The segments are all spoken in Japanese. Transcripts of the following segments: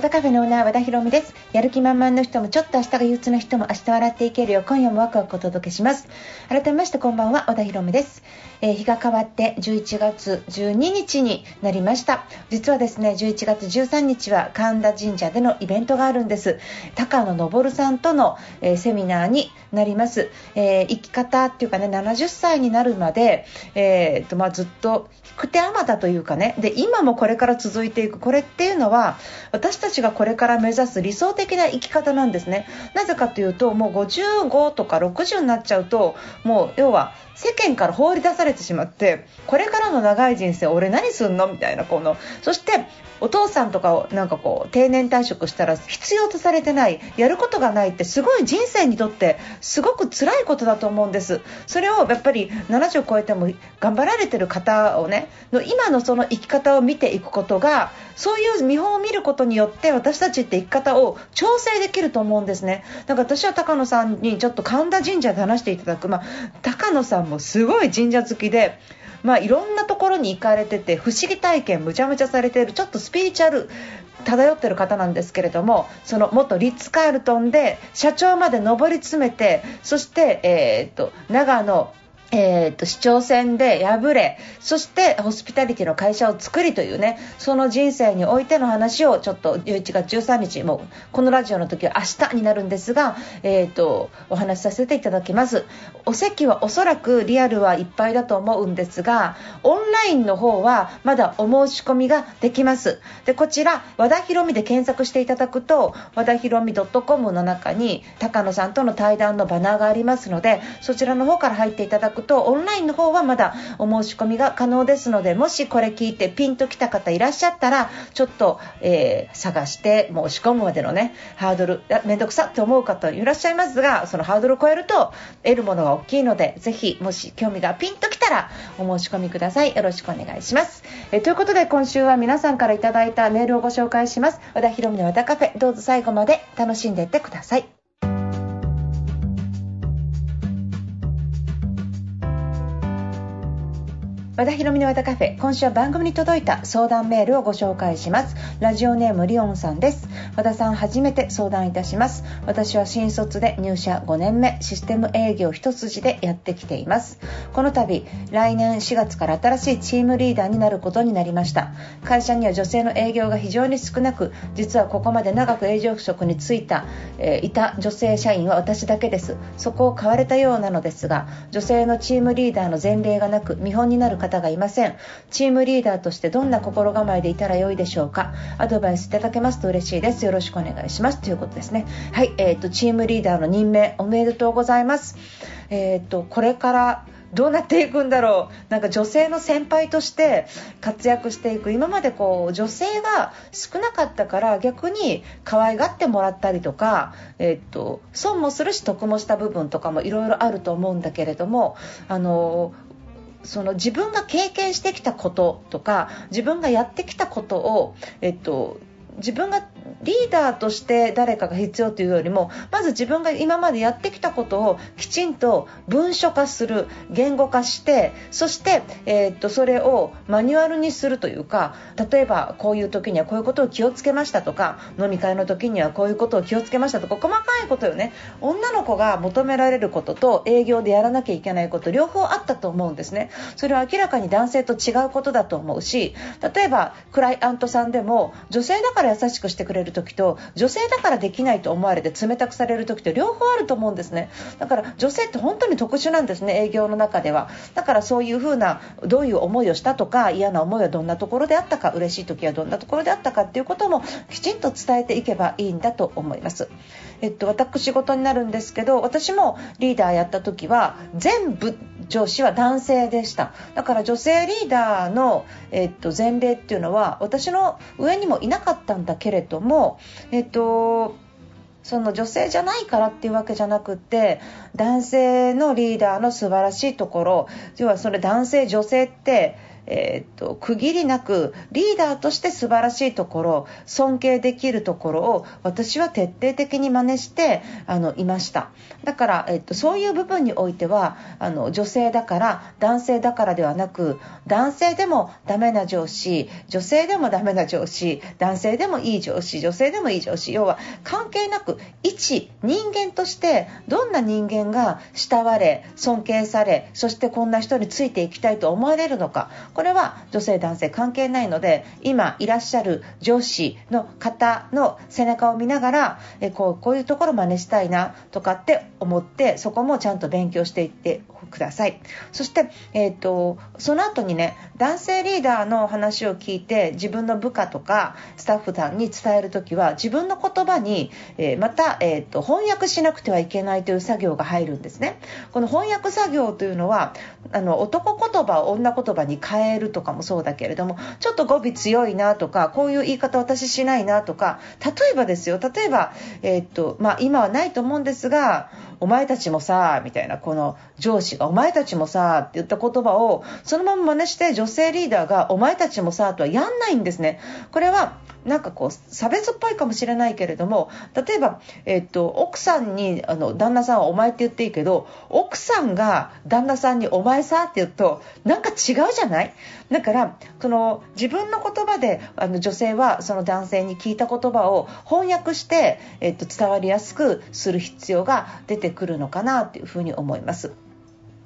和田カフェのオーナー和田博美です。やる気満々の人もちょっと明日が憂鬱な人も明日笑っていけるよ。う今夜もワクワクお届けします。改めましてこんばんは和田博美です、えー日が変わって11月12日になりました。実はですね11月13日は神田神社でのイベントがあるんです。高野昇さんとの、えーセミナーになります、えー生き方っていうかね70歳になるまで、えーとまあ、ずっと引く手あまたというかね。で今もこれから続いていく。これっていうのは私たちがこれから目指す理想的な生き方なんですね。なぜかというともう55とか60になっちゃうともう要は世間から放り出されてしまってこれからの長い人生俺何すんの？みたいなこのそしてお父さんとかをなんかこう定年退職したら必要とされてないやることがないってすごい人生にとってすごく辛いことだと思うんです。それをやっぱり70を超えても頑張られてる方をねの今のその生き方を見ていくことがそういう見本を見ることによって私たちって生き方を調整できると思うんですね。だから私は高野さんにちょっと神田神社で話していただく、まあ、高野さんもすごい神社好きでまあ、いろんなところに行かれてて不思議体験むちゃむちゃされているちょっとスピリチュアル漂ってる方なんですけれどもその元リッツ・カールトンで社長まで上り詰めてそして、えー、と長野えー、と市長選で敗れそしてホスピタリティの会社を作りというねその人生においての話をちょっと11月13日もうこのラジオの時は明日になるんですが、えー、とお話しさせていただきます。お席はおそらくリアルはいっぱいだと思うんですがオンラインの方はまだお申し込みができます。でこちら和田博美で検索していただくと和田博美 .com の中に高野さんとの対談のバナーがありますのでそちらの方から入っていただくとオンラインの方はまだお申し込みが可能ですのでもしこれ聞いてピンときた方いらっしゃったらちょっと、えー探して申し込むまでのねハードルいやめんどくさって思う方いらっしゃいますがそのハードルを超えると得るものが大きいのでぜひもし興味がピンときたらお申し込みください。よろしくお願いします、えーということで今週は皆さんからいただいたメールをご紹介します。和田博美の和田カフェどうぞ最後まで楽しんでいってください。和田博美の和田カフェ今週は番組に届いた相談メールをご紹介します。ラジオネームリオンさんです。和田さん初めて相談いたします。私は新卒で入社5年目システム営業一筋でやってきています。この度来年4月から新しいチームリーダーになることになりました。会社には女性の営業が非常に少なく実はここまで長く営業職に就いた、えーいた女性社員は私だけです。そこを買われたようなのですが女性のチームリーダーの前例がなく見本になる方方がいません。チームリーダーとしてどんな心構えでいたらよいでしょうか。アドバイスいただけますと嬉しいです。よろしくお願いします。ということですね。はい、えー、とチームリーダーの任命おめでとうございます。えー、とこれからどうなっていくんだろう。なんか女性の先輩として活躍していく。今までこう女性が少なかったから逆に可愛がってもらったりとか、えっと損もするし得もした部分とかもいろいろあると思うんだけれどもあのその自分が経験してきたこととか自分がやってきたことを、えっと、自分がリーダーとして誰かが必要というよりもまず自分が今までやってきたことをきちんと文書化する言語化してそして、えーっとそれをマニュアルにするというか例えばこういう時にはこういうことを気をつけましたとか飲み会の時にはこういうことを気をつけましたとか細かいことよね。女の子が求められることと営業でやらなきゃいけないこと両方あったと思うんですね。それは明らかに男性と違うことだと思うし例えばクライアントさんでも女性だから優しくしてくれる時と女性だからできないと思われて冷たくされる時と両方あると思うんですね。だから女性って本当に特殊なんですね営業の中では。だからそういうふうなどういう思いをしたとか嫌な思いはどんなところであったか嬉しい時はどんなところであったかっていうこともきちんと伝えていけばいいんだと思います。えっと私事になるんですけど私もリーダーやった時は全部上司は男性でした。だから女性リーダーの、えっと、前例っていうのは私の上にもいなかったんだけれどもえっとその女性じゃないからっていうわけじゃなくて男性のリーダーの素晴らしいところ要はそれ男性女性ってえー、と区切りなくリーダーとして素晴らしいところ尊敬できるところを私は徹底的に真似してあのいました。だから、えっと、そういう部分においてはあの女性だから男性だからではなく男性でもダメな上司女性でもダメな上司男性でもいい上司女性でもいい上司要は関係なく一人間としてどんな人間が慕われ尊敬されそしてこんな人についていきたいと思われるのか。これは女性男性関係ないので今いらっしゃる上司の方の背中を見ながらえこうこういうところ真似したいなとかって思ってそこもちゃんと勉強していってください。そして、えーと、その後にね男性リーダーの話を聞いて自分の部下とかスタッフさんに伝える時は自分の言葉に、えー、また、えーと、翻訳しなくてはいけないという作業が入るんですね。この翻訳作業というのはあの男言葉を女言葉に変えるとかもそうだけれどもちょっと語尾強いなとかこういう言い方私しないなとか例えばですよ例えば、えーとまあ、今はないと思うんですがお前たちもさ、みたいな、この上司が、お前たちもさ、って言った言葉を、そのまま真似して女性リーダーが、お前たちもさ、とはやんないんですね。これは、なんかこう差別っぽいかもしれないけれども例えば、えっと、奥さんにあの旦那さんはお前って言っていいけど奥さんが旦那さんにお前さって言うとなんか違うじゃない？だからその自分の言葉であの女性はその男性に聞いた言葉を翻訳して、えっと、伝わりやすくする必要が出てくるのかなというふうに思います。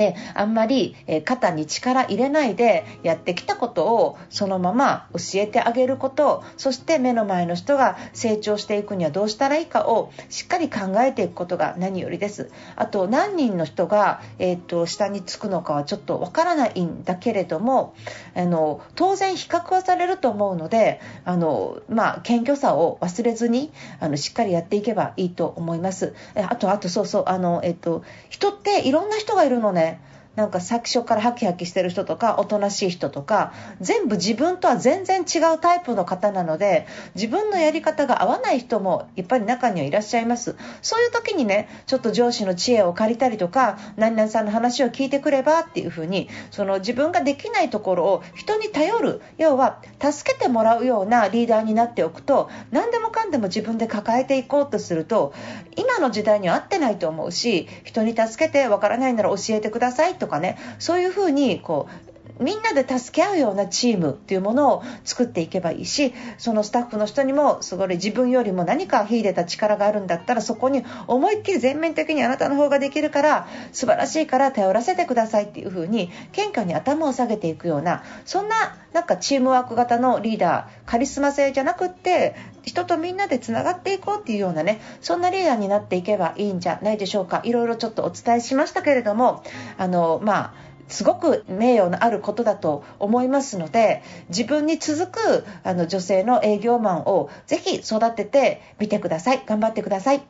であんまり、え肩に力入れないでやってきたことをそのまま教えてあげることそして目の前の人が成長していくにはどうしたらいいかをしっかり考えていくことが何よりです。あと何人の人が、えーと、下につくのかはちょっとわからないんだけれどもあの当然比較はされると思うのであの、まあ、謙虚さを忘れずにあのしっかりやっていけばいいと思います。あとあとそうそうあの、えーと人っていろんな人がいるのね。なんか最初からハキハキしてる人とかおとなしい人とか全部自分とは全然違うタイプの方なので自分のやり方が合わない人もやっぱり中にはいらっしゃいます。そういう時にねちょっと上司の知恵を借りたりとか何々さんの話を聞いてくればっていうふうにその自分ができないところを人に頼る要は助けてもらうようなリーダーになっておくと何でもかんでも自分で抱えていこうとすると今の時代には合ってないと思うし人に助けてわからないなら教えてくださいとかねそういうふうにこうみんなで助け合うようなチームっていうものを作っていけばいいしそのスタッフの人にもすごい自分よりも何か秀でた力があるんだったらそこに思いっきり全面的にあなたの方ができるから素晴らしいから頼らせてくださいっていう風に謙虚に頭を下げていくようなそんななんかチームワーク型のリーダーカリスマ性じゃなくって人とみんなでつながっていこうっていうようなねそんなリーダーになっていけばいいんじゃないでしょうか。いろいろちょっとお伝えしましたけれどもあのまあすごく名誉のあることだと思いますので自分に続くあの女性の営業マンをぜひ育ててみてください頑張ってください。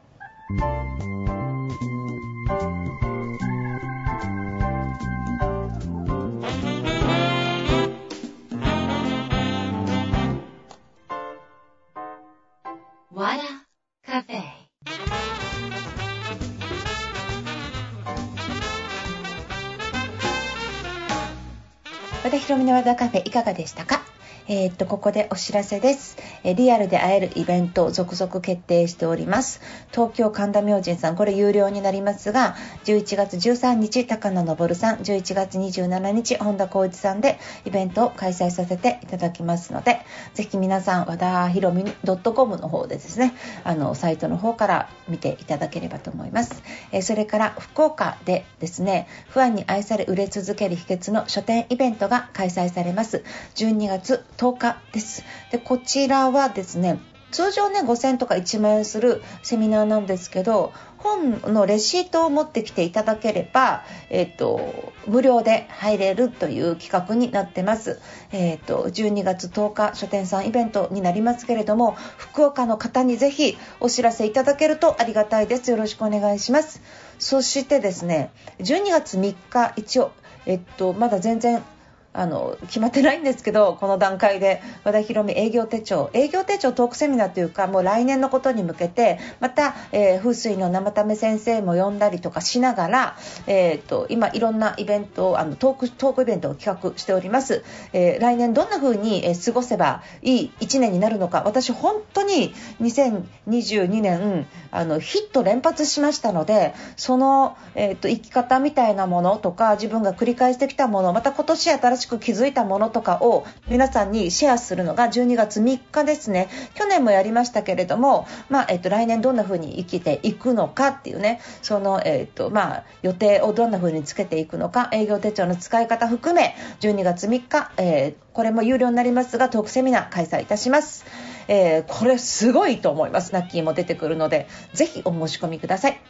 和田博美の和田カフェいかがでしたか？えー、っと、ここでお知らせです。えリアルで会えるイベント続々決定しております。東京神田明神さん、これ有料になりますが、11月13日、高野昇さん、11月27日、本田光一さんでイベントを開催させていただきますので、ぜひ皆さん、和田ひろみ .com の方でですね、あの、サイトの方から見ていただければと思います。えそれから、福岡でですね、ファンに愛され売れ続ける秘訣の書店イベントが開催されます。12月10日です。で、こちらはですね、通常ね、5000とか1万円するセミナーなんですけど、本のレシートを持ってきていただければ、えっ、と、無料で入れるという企画になってます。えっ、と、12月10日書店さんイベントになりますけれども、福岡の方にぜひお知らせいただけるとありがたいです。よろしくお願いします。そしてですね、12月3日、一応、えっと、まだ全然あの決まってないんですけどこの段階で和田博美営業手帳営業手帳トークセミナーというかもう来年のことに向けてまた、えー、風水の生為先生も呼んだりとかしながら、えーと、今いろんなイベントあのトークトークイベントを企画しております、えー、来年どんな風に、え過ごせばいい1年になるのか私本当に2022年あのヒット連発しましたのでその、えーと、生き方みたいなものとか自分が繰り返してきたものまた今年新ししく気づいたものとかを皆さんにシェアするのが12月3日ですね去年もやりましたけれども、まあ、えーと、来年どんな風に生きていくのかっていうねその、えーとまあ、予定をどんな風につけていくのか営業手帳の使い方含め12月3日、えー、これも有料になりますがトークセミナー開催いたします。えー、これすごいと思います。ナッキーも出てくるので、ぜひお申し込みください。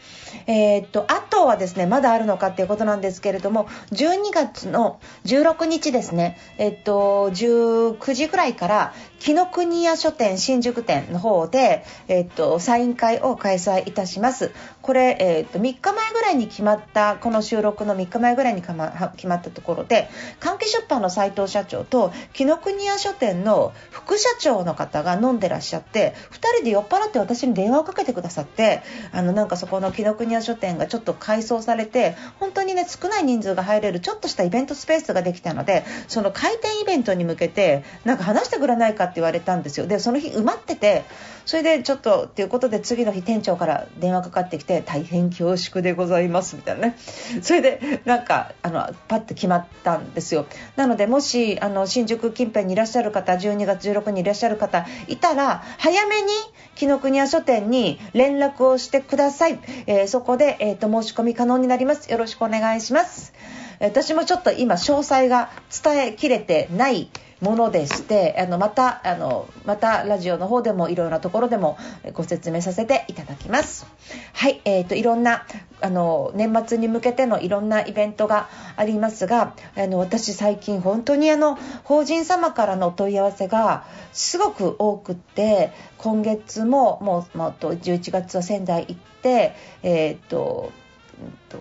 えー、っと、あとはですね、まだあるのかっていうことなんですけれども、12月の16日ですね、えっと、19時ぐらいから、紀ノ国屋書店新宿店の方で、えっと、サイン会を開催いたします。これ、えっと、3日前ぐらいに決まった、この収録の3日前ぐらいにま決まったところで、関係出版の斉藤社長と、紀ノ国屋書店の副社長の方が飲んでらっしゃって、2人で酔っ払って私に電話をかけてくださって、あの、なんかそこの紀ノ国屋書店がちょっと改装されて、本当にね、少ない人数が入れるちょっとしたイベントスペースができたので、その開店イベントに向けて、なんか話してくれないかって言われたんですよ。でその日埋まっててそれでちょっとっていうことで次の日店長から電話かかってきて大変恐縮でございますみたいなね。それでなんかあのパッと決まったんですよ。なのでもしあの新宿近辺にいらっしゃる方12月16日にいらっしゃる方いたら早めに紀ノ国屋書店に連絡をしてください、えー、そこで、えーと申し込み可能になります。よろしくお願いします。私もちょっと今詳細が伝えきれてないものでしてあのまたあのまたラジオの方でもいろいろなところでもご説明させていただきます。はい、えーと、いろんなあの年末に向けてのいろんなイベントがありますがあの私最近本当にあの法人様からのお問い合わせがすごく多くって今月ももう、まあ、11月は仙台行ってえっ、ー、と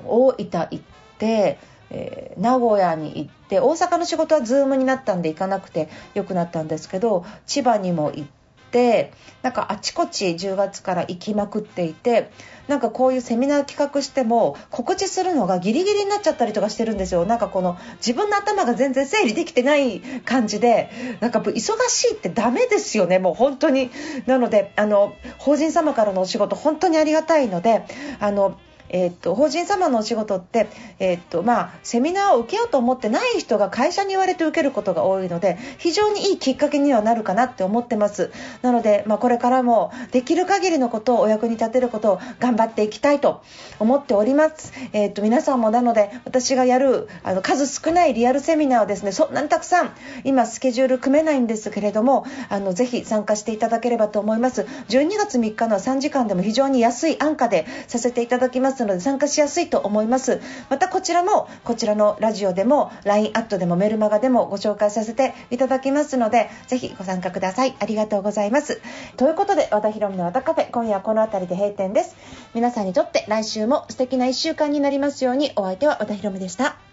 大分行ってえー、名古屋に行って大阪の仕事は Zoom になったんで行かなくてよくなったんですけど千葉にも行ってなんかあちこち10月から行きまくっていてなんかこういうセミナー企画しても告知するのがギリギリになっちゃったりとかしてるんですよ。なんかこの自分の頭が全然整理できてない感じでなんか忙しいってダメですよね。もう本当に。なのであの法人様からのお仕事本当にありがたいのであのえー、っと法人様のお仕事って、えー、っとまあ、セミナーを受けようと思ってない人が会社に言われて受けることが多いので非常にいいきっかけにはなるかなって思ってます。なので、まあ、これからもできる限りのことをお役に立てることを頑張っていきたいと思っております、えー、っと皆さんもなので私がやるあの数少ないリアルセミナーをですねそんなにたくさん今スケジュール組めないんですけれどもあのぜひ参加していただければと思います。12月3日の3時間でも非常に安い安価でさせていただきます。ますので参加しやすいと思います。またこちらもこちらのラジオでも LINE アットでもメルマガでもご紹介させていただきますのでぜひご参加ください。ありがとうございます。ということで和田ヒ美の和田カフェ今夜はこの辺りで閉店です。皆さんにとって来週も素敵な1週間になりますように。お相手は和田ヒ美でした。